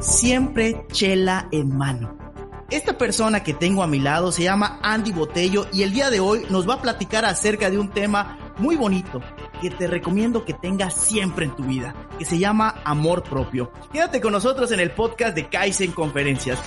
Siempre chela en mano. Esta persona que tengo a mi lado se llama Andy Botello y el día de hoy nos va a platicar acerca de un tema muy bonito que te recomiendo que tengas siempre en tu vida, que se llama amor propio. Quédate con nosotros en el podcast de Kaizen Conferencias.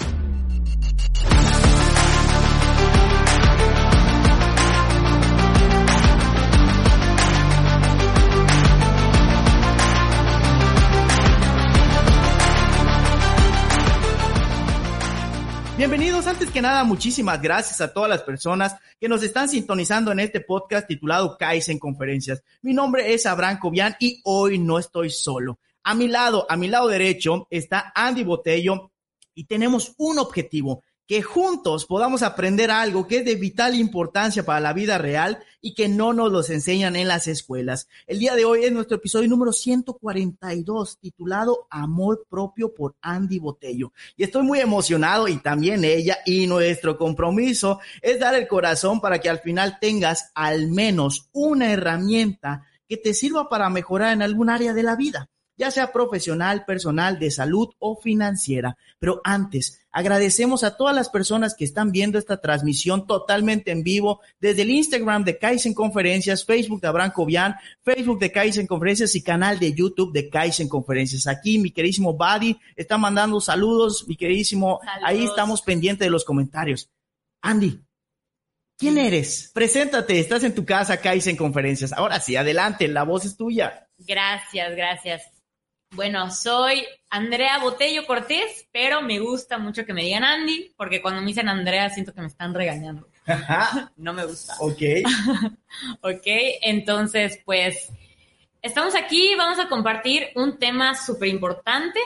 Antes que nada, muchísimas gracias a todas las personas que nos están sintonizando en este podcast titulado Kaizen Conferencias. Mi nombre es Abraham Cobian y hoy no estoy solo. A mi lado, a mi lado derecho, está Andy Botello y tenemos un objetivo, que juntos podamos aprender algo que es de vital importancia para la vida real y que no nos los enseñan en las escuelas. El día de hoy es nuestro episodio número 142 titulado Amor propio por Andy Botello. Y estoy muy emocionado y también ella y nuestro compromiso es dar el corazón para que al final tengas al menos una herramienta que te sirva para mejorar en algún área de la vida ya sea profesional, personal, de salud o financiera. Pero antes, agradecemos a todas las personas que están viendo esta transmisión totalmente en vivo desde el Instagram de Kaizen Conferencias, Facebook de Abraham Cobian, Facebook de Kaizen Conferencias y canal de YouTube de Kaizen Conferencias. Aquí mi queridísimo Buddy está mandando saludos, mi queridísimo, ahí estamos pendientes de los comentarios. Andy, ¿quién eres? Preséntate, estás en tu casa, Kaizen Conferencias. Ahora sí, adelante, la voz es tuya. Gracias, gracias. Bueno, soy Andrea Botello Cortés, pero me gusta mucho que me digan Andy, porque cuando me dicen Andrea siento que me están regañando. no me gusta. Ok. ok, entonces pues estamos aquí, vamos a compartir un tema súper importante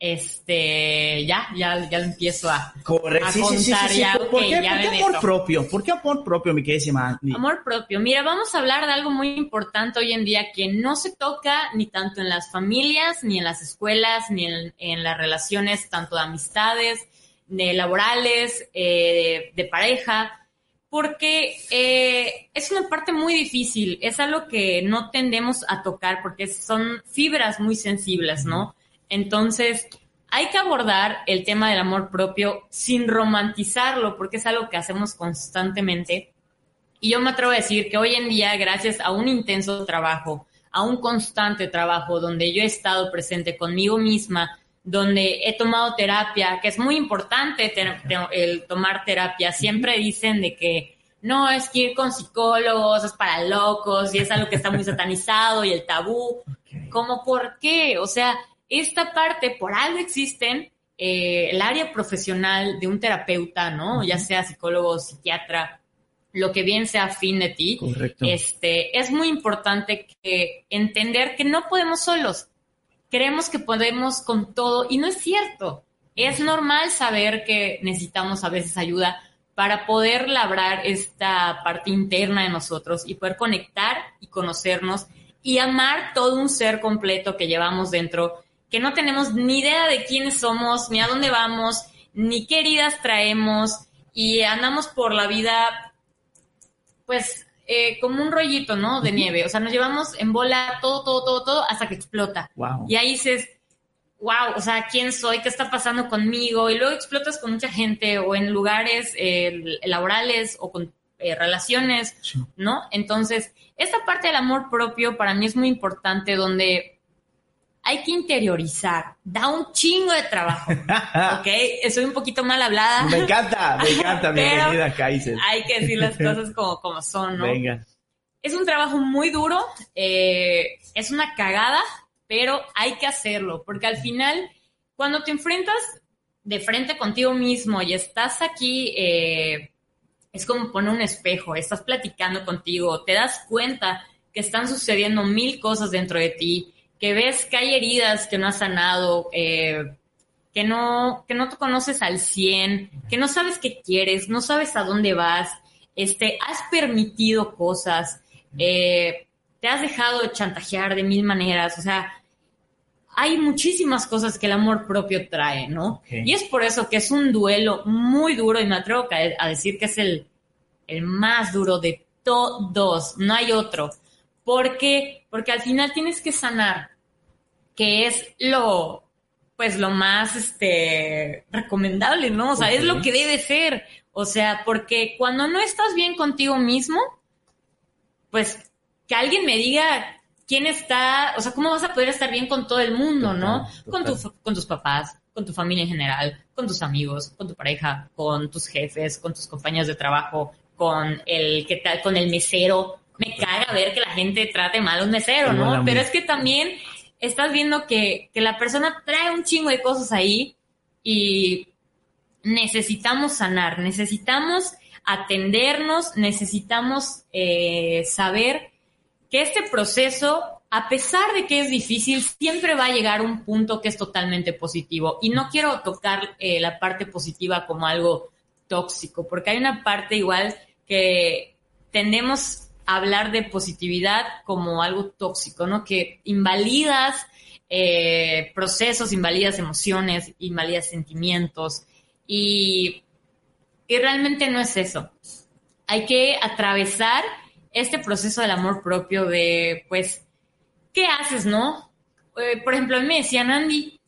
este, ya, ya, ya lo empiezo a, Correcto. sí, contar sí, ¿Por, qué, amor propio? ¿Por qué amor propio, mi queridísima? Amor propio. Mira, vamos a hablar de algo muy importante hoy en día que no se toca ni tanto en las familias, ni en las escuelas, ni en, las relaciones tanto de amistades, de laborales, eh, de, pareja, porque eh, es una parte muy difícil, es algo que no tendemos a tocar porque son fibras muy sensibles, ¿no? Entonces, hay que abordar el tema del amor propio sin romantizarlo, porque es algo que hacemos constantemente. Y yo me atrevo a decir que hoy en día, gracias a un intenso trabajo, a un constante trabajo donde yo he estado presente conmigo misma, donde he tomado terapia, que es muy importante el tomar terapia. Siempre dicen de que no, es que ir con psicólogos es para locos y es algo que está muy satanizado y el tabú. ¿Cómo por qué? O sea, esta parte, por algo existen, eh, el área profesional de un terapeuta, ¿no? Ya sea psicólogo, psiquiatra, lo que bien sea afín de ti. Correcto. Este, es muy importante que entender que no podemos solos. Creemos que podemos con todo y no es cierto. Es normal saber que necesitamos a veces ayuda para poder labrar esta parte interna de nosotros y poder conectar y conocernos y amar todo un ser completo que llevamos dentro que no tenemos ni idea de quiénes somos, ni a dónde vamos, ni qué heridas traemos y andamos por la vida, pues, eh, como un rollito, ¿no? De nieve. O sea, nos llevamos en bola todo, todo, todo, todo hasta que explota. Y ahí dices, wow, o sea, ¿quién soy? ¿Qué está pasando conmigo? Y luego explotas con mucha gente o en lugares eh, laborales o con eh, relaciones, ¿no? Entonces, esta parte del amor propio para mí es muy importante donde hay que interiorizar. Da un chingo de trabajo. ¿Ok? Soy un poquito mal hablada. Me encanta, me encanta. Bienvenida, Kaiser. Hay que decir las cosas como, como son, ¿no? Venga. Es un trabajo muy duro, eh, es una cagada, pero hay que hacerlo, porque al final, cuando te enfrentas de frente contigo mismo y estás aquí, eh, es como poner un espejo, estás platicando contigo, te das cuenta que están sucediendo mil cosas dentro de ti, que ves que hay heridas que no has sanado, eh, que, no, que no te conoces al 100, que no sabes qué quieres, no sabes a dónde vas, este, has permitido cosas, eh, te has dejado chantajear de mil maneras, o sea, hay muchísimas cosas que el amor propio trae, ¿no? Y es por eso que es un duelo muy duro y me atrevo a decir que es el el más duro de todos, no hay otro. ¿Por qué? Porque al final tienes que sanar, que es lo, pues lo más, este, recomendable, ¿no? O sea, es lo que debe ser. O sea, porque cuando no estás bien contigo mismo, pues que alguien me diga quién está, o sea, cómo vas a poder estar bien con todo el mundo, ¿no? Con, con tus papás, con tu familia en general, con tus amigos, con tu pareja, con tus jefes, con tus compañeros de trabajo, con el que tal, con el mesero. Me caga ver que la gente trate mal a un mesero, ¿no? Pero es que también estás viendo que, que la persona trae un chingo de cosas ahí y necesitamos sanar, necesitamos atendernos, necesitamos eh, saber que este proceso, a pesar de que es difícil, siempre va a llegar a un punto que es totalmente positivo. Y no quiero tocar eh, la parte positiva como algo tóxico, porque hay una parte igual que tendemos hablar de positividad como algo tóxico, ¿no? Que invalidas eh, procesos, invalidas emociones, invalidas sentimientos. Y, y realmente no es eso. Hay que atravesar este proceso del amor propio de, pues, ¿qué haces, no? Eh, por ejemplo, a mí me decían, Andy,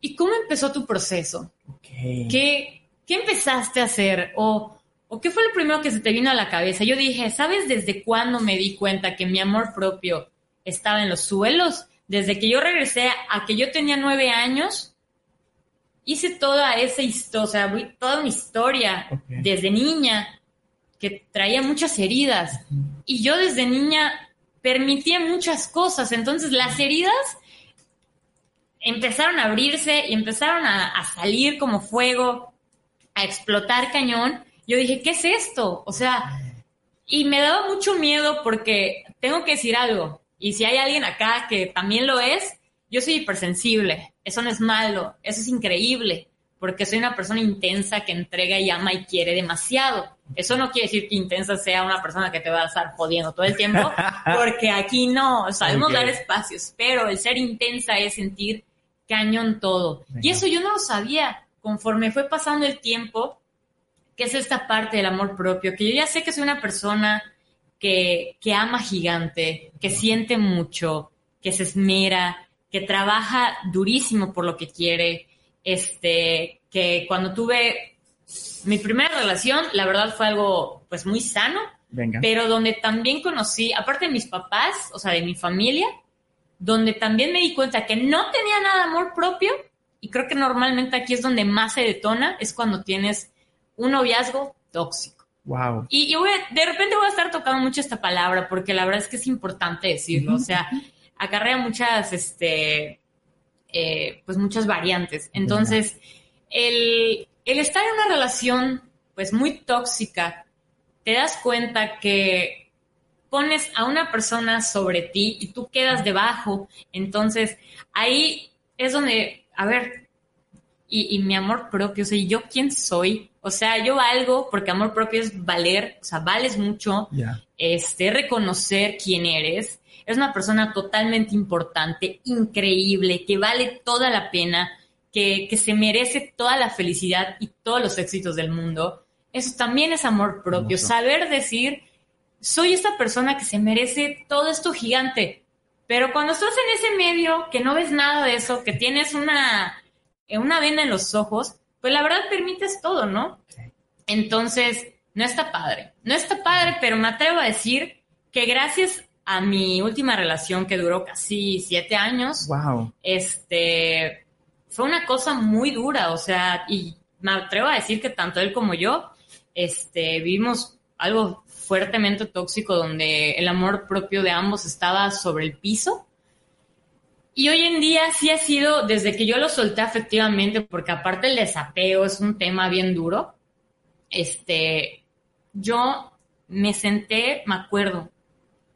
¿y cómo empezó tu proceso? ¿Qué, ¿Qué empezaste a hacer? O, ¿O qué fue lo primero que se te vino a la cabeza? Yo dije, ¿sabes desde cuándo me di cuenta que mi amor propio estaba en los suelos? Desde que yo regresé a que yo tenía nueve años, hice toda esa historia, o sea, toda mi historia desde niña que traía muchas heridas. Y yo desde niña permitía muchas cosas. Entonces las heridas empezaron a abrirse y empezaron a, salir como fuego, a explotar cañón. Yo dije, ¿qué es esto? O sea, y me daba mucho miedo porque tengo que decir algo. Y si hay alguien acá que también lo es, yo soy hipersensible. Eso no es malo, eso es increíble porque soy una persona intensa que entrega y ama y quiere demasiado. Eso no quiere decir que intensa sea una persona que te va a estar jodiendo todo el tiempo, porque aquí no, sabemos dar espacios, pero el ser intensa es sentir cañón todo. Y eso yo no lo sabía. Conforme fue pasando el tiempo, que es esta parte del amor propio, que yo ya sé que soy una persona que, que ama gigante, que siente mucho, que se esmera, que trabaja durísimo por lo que quiere, este, que cuando tuve mi primera relación, la verdad fue algo pues muy sano, pero donde también conocí, aparte de mis papás, o sea, de mi familia, donde también me di cuenta que no tenía nada de amor propio y creo que normalmente aquí es donde más se detona, es cuando tienes un noviazgo tóxico. Wow. Y, de repente voy a estar tocando mucho esta palabra porque la verdad es que es importante decirlo, o sea, acarrea muchas, este, eh, pues muchas variantes. Entonces, el, estar en una relación pues muy tóxica, te das cuenta que pones a una persona sobre ti y tú quedas debajo. Entonces, ahí es donde, a ver, y, mi amor propio, o sea, ¿yo quién soy? O sea, yo valgo, porque amor propio es valer, o sea, vales mucho, este, reconocer quién eres, es una persona totalmente importante, increíble, que vale toda la pena, que, se merece toda la felicidad y todos los éxitos del mundo. Eso también es amor propio, saber decir, soy esta persona que se merece todo esto gigante. Pero cuando estás en ese medio, que no ves nada de eso, que tienes una, una venda en los ojos, pues la verdad permites todo, ¿no? Entonces, no está padre. No está padre, pero me atrevo a decir que gracias a mi última relación que duró casi siete años. Wow. Este fue una cosa muy dura, o sea, y me atrevo a decir que tanto él como yo, este, vivimos algo fuertemente tóxico donde el amor propio de ambos estaba sobre el piso. Y hoy en día sí ha sido, desde que yo lo solté efectivamente, porque aparte el desapego es un tema bien duro, este, yo me senté, me acuerdo,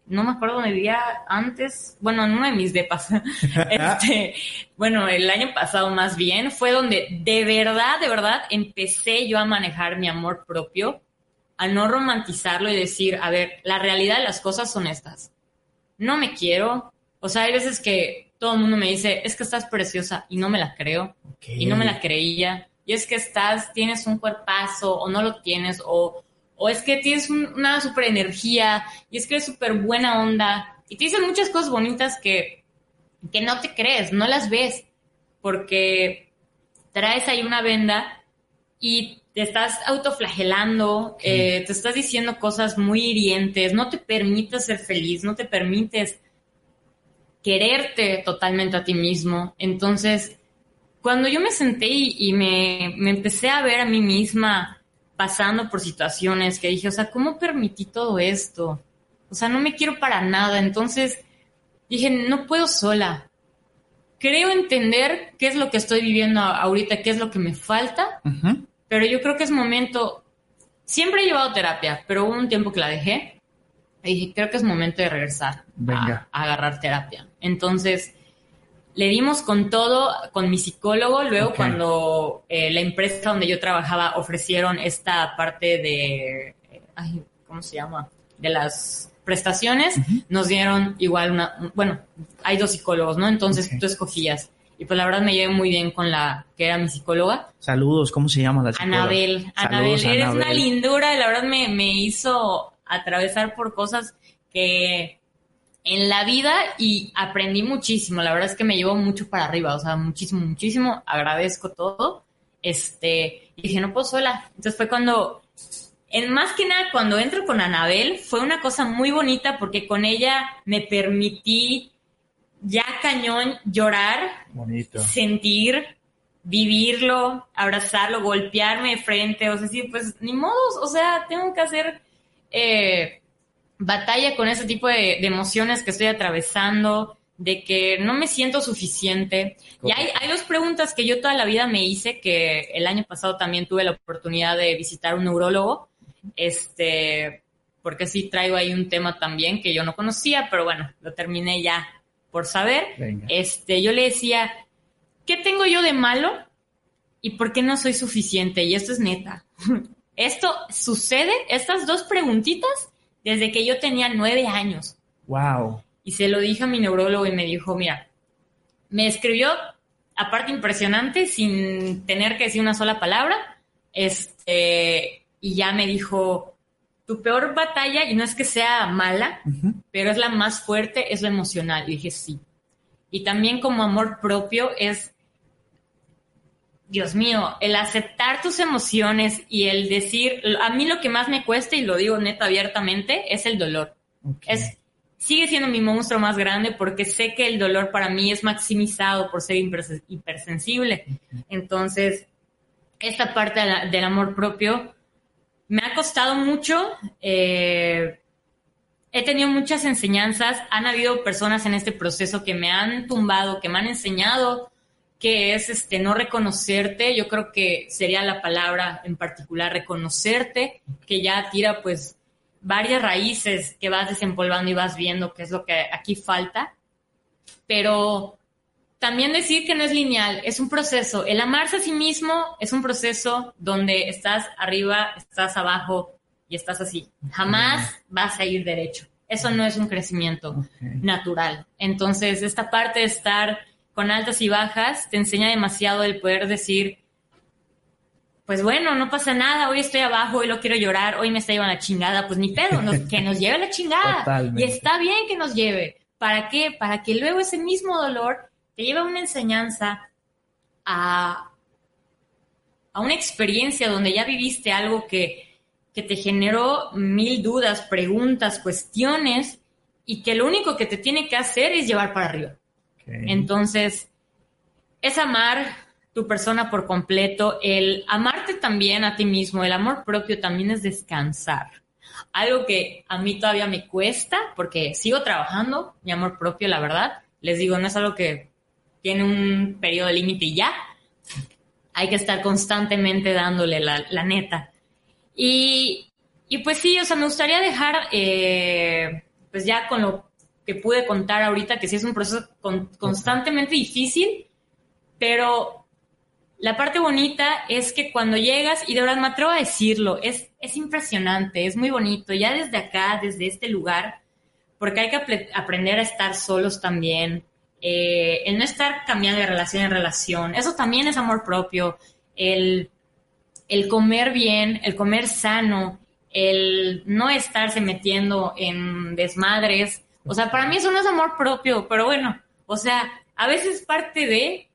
no me acuerdo dónde vivía antes, bueno, en de mis depas, este, bueno, el año pasado más bien, fue donde de verdad, de verdad, empecé yo a manejar mi amor propio, a no romantizarlo y decir, a ver, la realidad de las cosas son estas. No me quiero, o sea, hay veces que todo el mundo me dice, es que estás preciosa y no me la creo, y no me la creía, y es que estás, tienes un cuerpazo o no lo tienes, o o es que tienes una super energía, y es que eres súper buena onda, y te dicen muchas cosas bonitas que, que no te crees, no las ves, porque traes ahí una venda y te estás autoflagelando, eh, te estás diciendo cosas muy hirientes, no te permites ser feliz, no te permites quererte totalmente a ti mismo. Entonces, cuando yo me senté y, me, me, empecé a ver a mí misma pasando por situaciones que dije, o sea, ¿cómo permití todo esto? O sea, no me quiero para nada. Entonces dije, no puedo sola. Creo entender qué es lo que estoy viviendo ahorita, qué es lo que me falta, pero yo creo que es momento, siempre he llevado terapia, pero hubo un tiempo que la dejé y dije, creo que es momento de regresar a, agarrar terapia. Entonces, le dimos con todo, con mi psicólogo, luego cuando eh, la empresa donde yo trabajaba ofrecieron esta parte de, ay, ¿cómo se llama? De las prestaciones, nos dieron igual una, bueno, hay dos psicólogos, ¿no? Entonces tú escogías. Y pues la verdad me llevé muy bien con la que era mi psicóloga. Saludos, ¿cómo se llama la psicóloga? Anabel. Anabel, eres una lindura, la verdad me, me hizo atravesar por cosas que en la vida y aprendí muchísimo. La verdad es que me llevó mucho para arriba, o sea, muchísimo, muchísimo. Agradezco todo. Este, y dije, no puedo sola. Entonces fue cuando, en más que nada, cuando entro con Anabel, fue una cosa muy bonita porque con ella me permití ya cañón llorar, sentir, vivirlo, abrazarlo, golpearme de frente, o sea, sí, pues ni modos, o sea, tengo que hacer eh, batalla con ese tipo de, emociones que estoy atravesando, de que no me siento suficiente. Y hay, hay, dos preguntas que yo toda la vida me hice, que el año pasado también tuve la oportunidad de visitar un neurólogo, este, porque sí traigo ahí un tema también que yo no conocía, pero bueno, lo terminé ya por saber. Este, yo le decía, ¿qué tengo yo de malo? ¿Y por qué no soy suficiente? Y esto es neta. Esto sucede, estas dos preguntitas desde que yo tenía nueve años. Wow. Y se lo dije a mi neurólogo y me dijo, mira, me escribió, aparte impresionante, sin tener que decir una sola palabra, este, y ya me dijo, tu peor batalla, y no es que sea mala, pero es la más fuerte, es la emocional. Y dije, sí. Y también como amor propio es Dios mío, el aceptar tus emociones y el decir, a mí lo que más me cuesta, y lo digo neta abiertamente, es el dolor. Es, sigue siendo mi monstruo más grande porque sé que el dolor para mí es maximizado por ser hipersensible. Entonces, esta parte del amor propio me ha costado mucho. Eh, he tenido muchas enseñanzas. Han habido personas en este proceso que me han tumbado, que me han enseñado que es este no reconocerte, yo creo que sería la palabra en particular reconocerte, que ya tira pues varias raíces que vas desempolvando y vas viendo qué es lo que aquí falta, pero también decir que no es lineal, es un proceso. El amarse a sí mismo es un proceso donde estás arriba, estás abajo y estás así. Jamás vas a ir derecho. Eso no es un crecimiento natural. Entonces, esta parte de estar con altas y bajas, te enseña demasiado el poder decir, pues bueno, no pasa nada, hoy estoy abajo, hoy lo quiero llorar, hoy me está llevando la chingada, pues ni pedo, que nos lleve la chingada. Y está bien que nos lleve. ¿Para qué? Para que luego ese mismo dolor te lleve a una enseñanza, a, a una experiencia donde ya viviste algo que, que te generó mil dudas, preguntas, cuestiones, y que lo único que te tiene que hacer es llevar para arriba. Entonces, es amar tu persona por completo, el amarte también a ti mismo, el amor propio también es descansar. Algo que a mí todavía me cuesta porque sigo trabajando, mi amor propio, la verdad. Les digo, no es algo que tiene un periodo límite y ya. Hay que estar constantemente dándole la, neta. Y, pues sí, o sea, me gustaría dejar, eh, pues ya con lo que pude contar ahorita, que sí es un proceso constantemente difícil, pero la parte bonita es que cuando llegas, y de verdad me atrevo a decirlo, es, es impresionante, es muy bonito, ya desde acá, desde este lugar, porque hay que aprender a estar solos también, eh, el no estar cambiando de relación en relación, eso también es amor propio, el, el comer bien, el comer sano, el no estarse metiendo en desmadres. O sea, para mí eso no es amor propio, pero bueno, o sea, a veces parte de,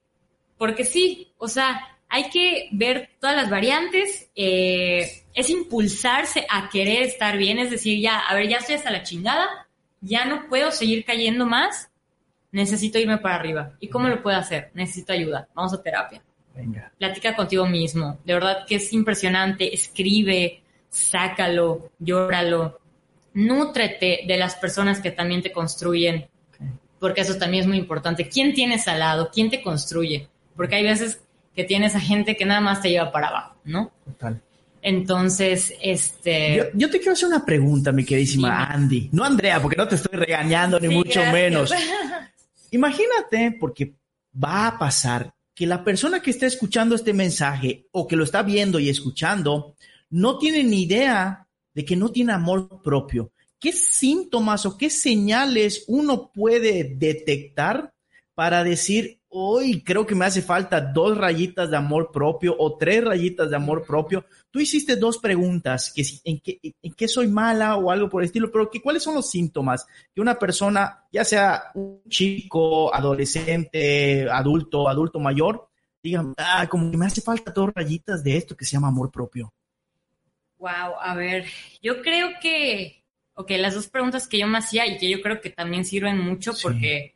porque sí, o sea, hay que ver todas las variantes, eh, es impulsarse a querer estar bien, es decir, ya, a ver, ya estoy hasta la chingada, ya no puedo seguir cayendo más, necesito irme para arriba. ¿Y cómo lo puedo hacer? Necesito ayuda, vamos a terapia. Venga. Platica contigo mismo, de verdad que es impresionante, escribe, sácalo, llóralo, nútrete de las personas que también te construyen, porque eso también es muy importante. ¿Quién tienes al lado? ¿Quién te construye? Porque hay veces que tienes a gente que nada más te lleva para abajo, ¿no? Total. Entonces, este... Yo, yo te quiero hacer una pregunta, mi queridísima. Andy. No Andrea, porque no te estoy regañando, ni Sí, mucho gracias. menos. Imagínate, porque va a pasar que la persona que está escuchando este mensaje o que lo está viendo y escuchando no tiene ni idea de que no tiene amor propio. ¿Qué síntomas o qué señales uno puede detectar para decir, hoy creo que me hace falta dos rayitas de amor propio o tres rayitas de amor propio? Tú hiciste dos preguntas, que si- en, qué, soy mala o algo por el estilo, pero que, ¿cuáles son los síntomas que una persona, ya sea un chico, adolescente, adulto, adulto mayor, diga, ah, como que me hace falta dos rayitas de esto que se llama amor propio? Wow, a ver, yo creo que, ok, las dos preguntas que yo me hacía y que yo creo que también sirven mucho Sí. porque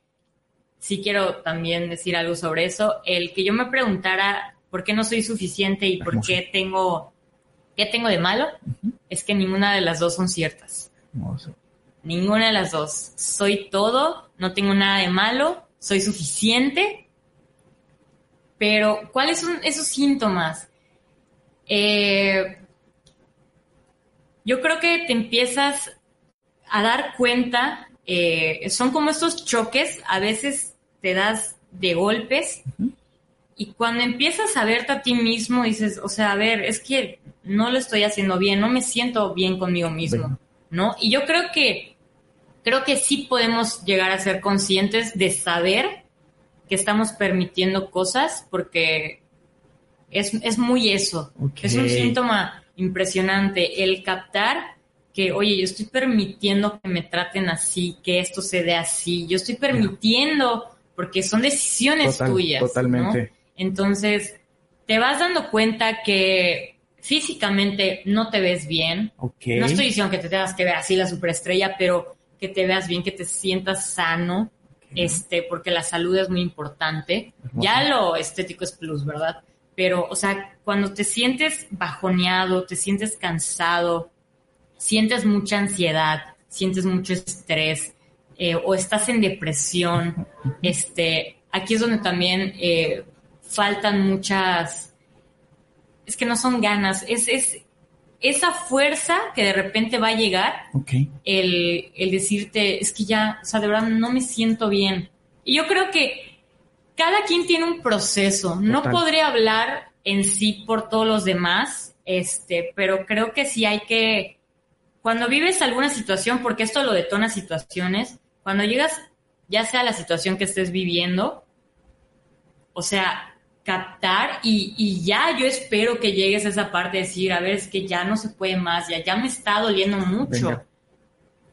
sí quiero también decir algo sobre eso, el que yo me preguntara por qué no soy suficiente y por Hermoso. qué tengo, qué tengo de malo, es que ninguna de las dos son ciertas. Ninguna de las dos. Soy todo, no tengo nada de malo, soy suficiente. Pero, ¿cuáles son esos síntomas? Eh, yo creo que te empiezas a dar cuenta, eh, son como estos choques, a veces te das de golpes y cuando empiezas a verte a ti mismo dices, o sea, a ver, es que no lo estoy haciendo bien, no me siento bien conmigo mismo. ¿no? Y yo creo que, creo que sí podemos llegar a ser conscientes de saber que estamos permitiendo cosas porque es, es muy eso. Es un síntoma impresionante el captar que, oye, yo estoy permitiendo que me traten así, que esto se dé así, yo estoy permitiendo, porque son decisiones Total- tuyas. totalmente. ¿no? Entonces, te vas dando cuenta que físicamente no te ves bien. No estoy diciendo que te tengas que ver así la superestrella, pero que te veas bien, que te sientas sano, este, porque la salud es muy importante. Ya lo estético es plus, ¿verdad? Pero, o sea, cuando te sientes bajoneado, te sientes cansado, sientes mucha ansiedad, sientes mucho estrés, eh, o estás en depresión, este, aquí es donde también eh, faltan muchas, es que no son ganas, es, es esa fuerza que de repente va a llegar Ok. el, el decirte, es que ya, o sea, de verdad no me siento bien. Y yo creo que cada quien tiene un proceso. No Total. podré hablar en sí por todos los demás, este, pero creo que sí hay que, cuando vives alguna situación, porque esto lo detona situaciones, cuando llegas ya sea la situación que estés viviendo, o sea, captar y, y ya yo espero que llegues a esa parte de decir, a ver, es que ya no se puede más, ya, ya me está doliendo mucho. Venga.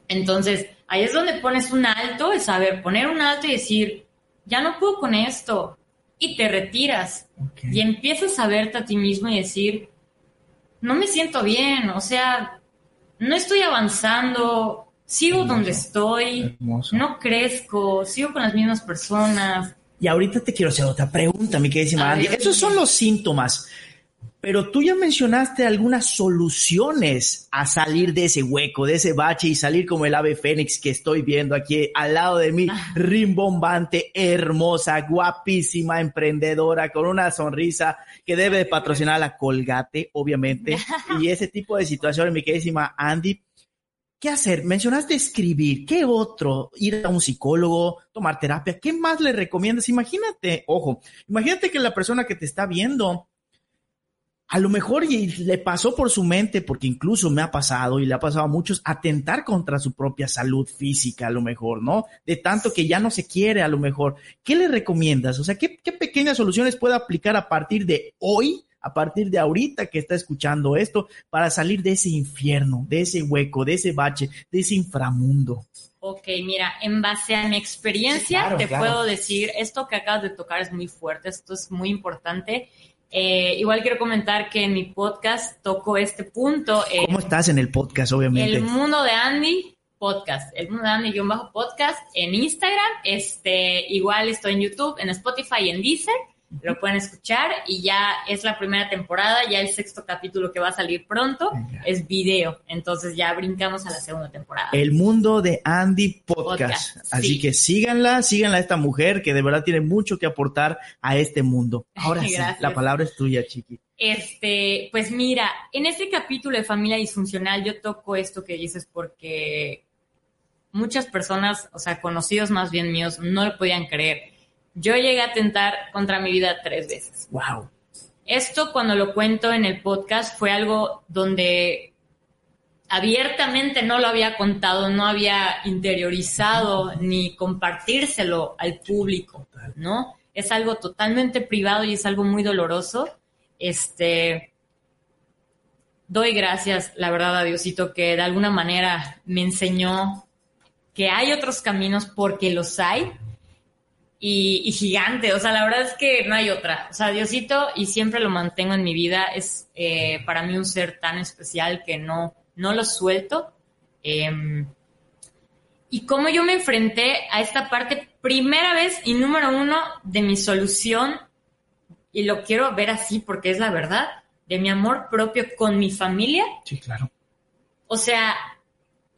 Entonces, ahí es donde pones un alto, es saber poner un alto y decir, ya no puedo con esto, y te retiras y empiezas a verte a ti mismo y decir, no me siento bien, o sea, no estoy avanzando, sigo Hermoso. donde estoy, Hermoso. no crezco, sigo con las mismas personas. Y ahorita te quiero hacer otra pregunta, mi queridísima Andy. Esos son los síntomas, pero tú ya mencionaste algunas soluciones a salir de ese hueco, de ese bache y salir como el ave fénix que estoy viendo aquí al lado de mí, Ah. rimbombante, hermosa, guapísima, emprendedora, con una sonrisa que debe de patrocinar a la Colgate, obviamente. y ese tipo de situaciones, mi queridísima Andy, ¿Qué hacer? Mencionaste escribir. ¿Qué otro? Ir a un psicólogo, tomar terapia. ¿Qué más le recomiendas? Imagínate, ojo, imagínate que la persona que te está viendo, a lo mejor y le pasó por su mente, porque incluso me ha pasado y le ha pasado a muchos, atentar contra su propia salud física, a lo mejor, ¿no? De tanto que ya no se quiere, a lo mejor. ¿Qué le recomiendas? O sea, ¿qué, qué pequeñas soluciones puede aplicar a partir de hoy, a partir de ahorita que está escuchando esto para salir de ese infierno, de ese hueco, de ese bache, de ese inframundo? Ok, mira, en base a mi experiencia te puedo decir, esto que acabas de tocar es muy fuerte, esto es muy importante. Eh, igual quiero comentar que en mi podcast toco este punto. ¿Cómo estás en el podcast, obviamente? El mundo de Andy podcast, el mundo de Andy-podcast en Instagram, este, igual estoy en YouTube, en Spotify y en Deezer lo pueden escuchar y ya es la primera temporada, ya el sexto capítulo que va a salir pronto es video, entonces ya brincamos a la segunda temporada. El mundo de Andy Podcast. Así que síganla, síganla a esta mujer que de verdad tiene mucho que aportar a este mundo. Ahora sí, la palabra es tuya, Chiqui. Este, pues mira, en este capítulo de familia disfuncional yo toco esto que dices porque muchas personas, o sea, conocidos más bien míos, no lo podían creer yo llegué a atentar contra mi vida tres veces. Wow. Esto cuando lo cuento en el podcast fue algo donde abiertamente no lo había contado, no había interiorizado ni compartírselo al público, ¿no? Es algo totalmente privado y es algo muy doloroso. Este, doy gracias, la verdad, a Diosito que de alguna manera me enseñó que hay otros caminos porque los hay y, gigante. O sea, la verdad es que no hay otra. O sea, Diosito, y siempre lo mantengo en mi vida, es eh, para mí un ser tan especial que no, no lo suelto. Em, y cómo yo me enfrenté a esta parte, primera vez y número uno de mi solución, y lo quiero ver así porque es la verdad, de mi amor propio con mi familia. Sí, claro. O sea,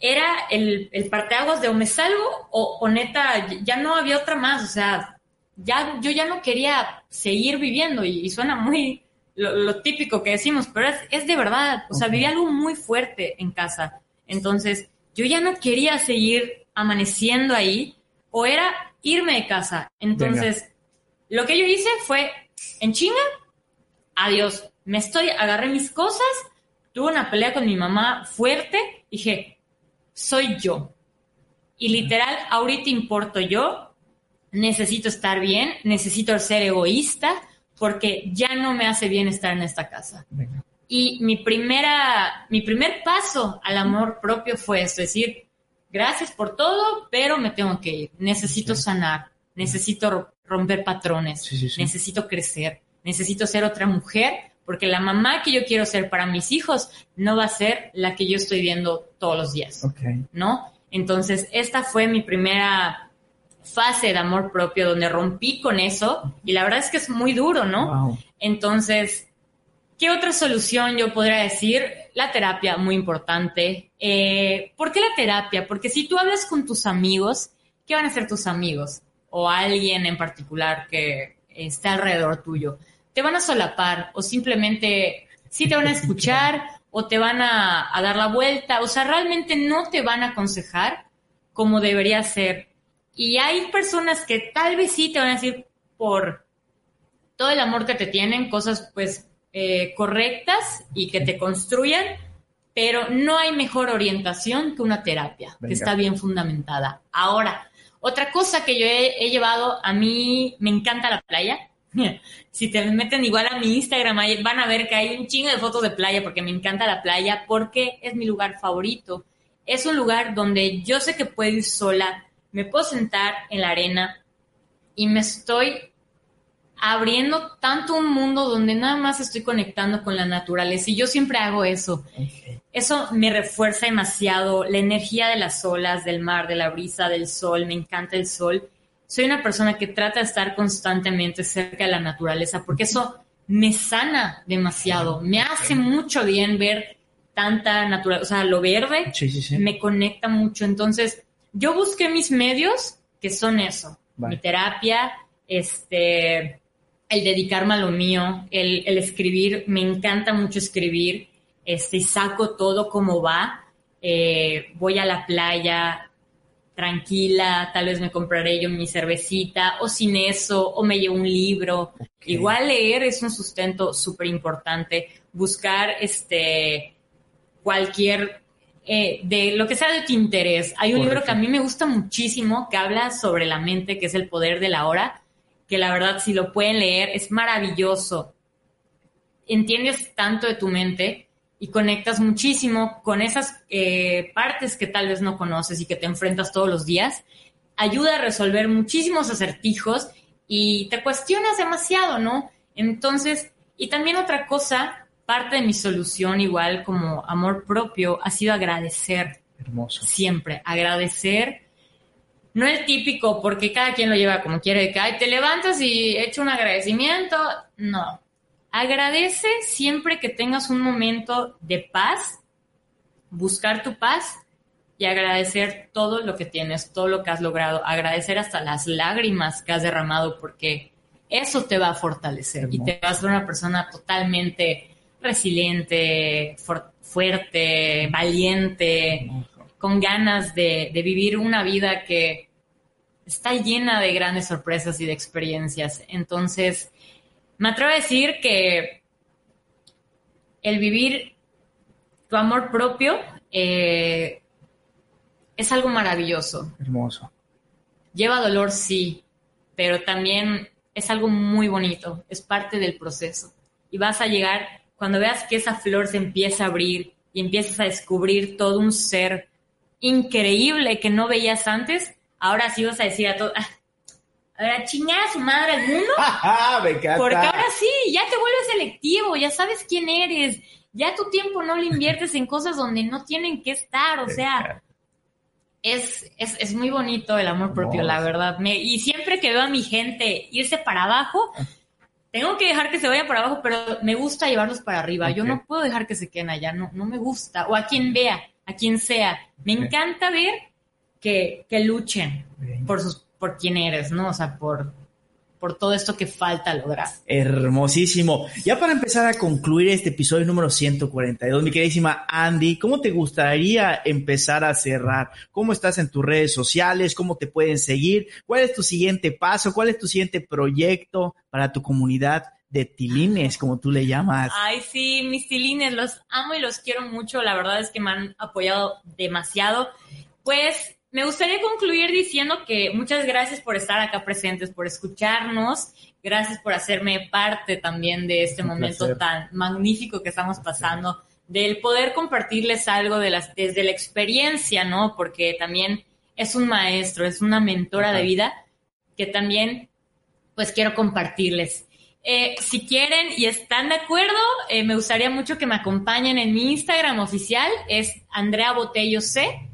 era el, el parteaguas de o me salgo o, neta, ya no había otra más, o sea, ya, yo ya no quería seguir viviendo y, suena muy lo, típico que decimos, pero es, de verdad, o sea, vivía algo muy fuerte en casa. Entonces, yo ya no quería seguir amaneciendo ahí o era irme de casa. Entonces, lo que yo hice fue, en chinga, adiós, me estoy, agarré mis cosas, tuve una pelea con mi mamá fuerte, dije, soy yo. Y literal, ahorita importo yo, necesito estar bien, necesito ser egoísta, porque ya no me hace bien estar en esta casa. Y mi primera, mi primer paso al amor propio fue esto, es decir, gracias por todo, pero me tengo que ir. Necesito sanar, necesito romper patrones, necesito crecer, necesito ser otra mujer porque la mamá que yo quiero ser para mis hijos no va a ser la que yo estoy viendo todos los días, ¿no? Entonces, esta fue mi primera fase de amor propio donde rompí con eso y la verdad es que es muy duro, ¿no? Entonces, ¿qué otra solución yo podría decir? La terapia, muy importante. Eh, ¿Por qué la terapia? Porque si tú hablas con tus amigos, ¿qué van a hacer tus amigos? O alguien en particular que esté alrededor tuyo te van a solapar o simplemente sí te van a escuchar o te van a, dar la vuelta, o sea, realmente no te van a aconsejar como debería ser. Y hay personas que tal vez sí te van a decir por todo el amor que te tienen, cosas pues eh, correctas y que te construyan, pero no hay mejor orientación que una terapia, que está bien fundamentada. Ahora, otra cosa que yo he llevado, a mí me encanta la playa, si te meten igual a mi Instagram, van a ver que hay un chingo de fotos de playa porque me encanta la playa, porque es mi lugar favorito. Es un lugar donde yo sé que puedo ir sola, me puedo sentar en la arena y me estoy abriendo tanto un mundo donde nada más estoy conectando con la naturaleza y yo siempre hago eso. Eso me refuerza demasiado la energía de las olas, del mar, de la brisa, del sol, me encanta el sol soy una persona que trata de estar constantemente cerca de la naturaleza, porque eso me sana demasiado, me hace mucho bien ver tanta naturaleza, o sea, lo verde me conecta mucho. Entonces, yo busqué mis medios, que son eso, mi terapia, este, el dedicarme a lo mío, el, el, escribir, me encanta mucho escribir, este, saco todo como va, eh, voy a la playa, tranquila, tal vez me compraré yo mi cervecita o sin eso, o me llevo un libro. Igual leer es un sustento súper importante, buscar este cualquier eh, de lo que sea de tu interés. Hay un libro que a mí me gusta muchísimo que habla sobre la mente, que es El poder de la hora, que la verdad si lo pueden leer es maravilloso. entiendes tanto de tu mente y conectas muchísimo con esas eh, partes que tal vez no conoces y que te enfrentas todos los días, ayuda a resolver muchísimos acertijos y te cuestionas demasiado, ¿no? Entonces, y también otra cosa, parte de mi solución igual como amor propio ha sido agradecer. Hermoso. Siempre, agradecer. No el típico, porque cada quien lo lleva como quiere, que Ay, te levantas y echa un agradecimiento. No, Agradece siempre que tengas un momento de paz, buscar tu paz y agradecer todo lo que tienes, todo lo que has logrado, agradecer hasta las lágrimas que has derramado porque eso te va a fortalecer y te va a una persona totalmente resiliente, fuerte, valiente, con ganas de, de vivir una vida que está llena de grandes sorpresas y de experiencias. Entonces, me atrevo a decir que el vivir tu amor propio eh, es algo maravilloso. Hermoso. Lleva dolor, sí, pero también es algo muy bonito, es parte del proceso. Y vas a llegar, cuando veas que esa flor se empieza a abrir y empiezas a descubrir todo un ser increíble que no veías antes, ahora sí vas a decir a todos, ah, a ver, a chingar a su madre al mundo. Porque ahora sí, ya te vuelves selectivo, ya sabes quién eres, ya tu tiempo no lo inviertes en cosas donde no tienen que estar, o sea, es, es, es muy bonito el amor propio, la verdad. Me, y siempre que veo a mi gente irse para abajo, tengo que dejar que se vayan para abajo, pero me gusta llevarlos para arriba. Yo no puedo dejar que se queden allá, no, no me gusta. O a quien vea, a quien sea. Me encanta ver que, que luchen por sus por quién eres, ¿no? O sea, por, por todo esto que falta lograr. Hermosísimo. Ya para empezar a concluir este episodio número 142, mi queridísima Andy, ¿cómo te gustaría empezar a cerrar? ¿Cómo estás en tus redes sociales? ¿Cómo te pueden seguir? ¿Cuál es tu siguiente paso? ¿Cuál es tu siguiente proyecto para tu comunidad? de tilines, como tú le llamas. Ay, sí, mis tilines, los amo y los quiero mucho. La verdad es que me han apoyado demasiado. Pues me gustaría concluir diciendo que muchas gracias por estar acá presentes, por escucharnos, gracias por hacerme parte también de este momento tan magnífico que estamos pasando, del poder compartirles algo de las, desde la experiencia, ¿no? Porque también es un maestro, es una mentora de vida que también pues quiero compartirles. Eh, si quieren y están de acuerdo, eh, me gustaría mucho que me acompañen en mi Instagram oficial, es Andrea Botello C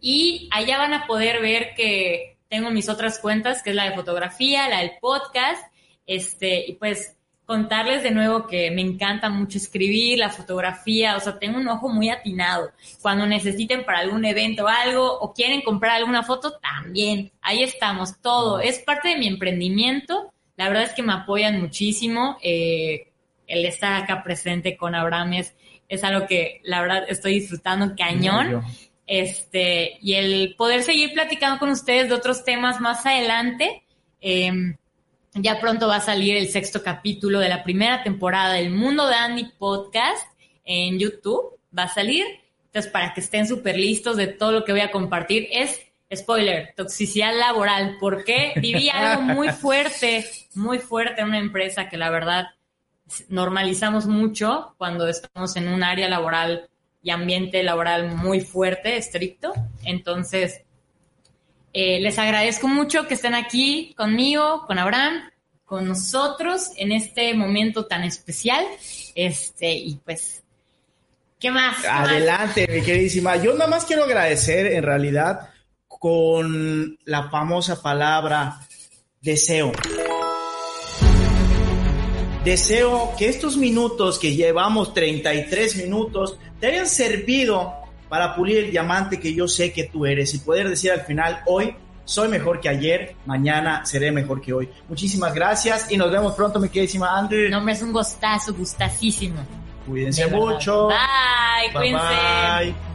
y allá van a poder ver que tengo mis otras cuentas, que es la de fotografía, la del podcast, este, y pues contarles de nuevo que me encanta mucho escribir, la fotografía, o sea, tengo un ojo muy atinado. Cuando necesiten para algún evento o algo o quieren comprar alguna foto, también, ahí estamos, todo. Es parte de mi emprendimiento. La verdad es que me apoyan muchísimo. Eh, el estar acá presente con Abraham es, es algo que la verdad estoy disfrutando cañón. Este, y el poder seguir platicando con ustedes de otros temas más adelante. Em, ya pronto va a salir el sexto capítulo de la primera temporada del Mundo de Andy Podcast en YouTube. Va a salir. Entonces, para que estén súper listos de todo lo que voy a compartir, es, spoiler, toxicidad laboral. Porque viví algo muy fuerte, muy fuerte en una empresa que la verdad normalizamos mucho cuando estamos en un área laboral y ambiente laboral muy fuerte, estricto. Entonces, eh, les agradezco mucho que estén aquí conmigo, con Abraham, con nosotros en este momento tan especial. Este, y pues, ¿qué más? Adelante, mi queridísima. Yo nada más quiero agradecer en realidad con la famosa palabra deseo. Deseo que estos minutos que llevamos 33 minutos te hayan servido para pulir el diamante que yo sé que tú eres y poder decir al final, hoy soy mejor que ayer, mañana seré mejor que hoy. Muchísimas gracias y nos vemos pronto, mi queridísima Andy. No, me es un gustazo, gustasísimo. Cuídense mucho. Bye, cuídense. bye.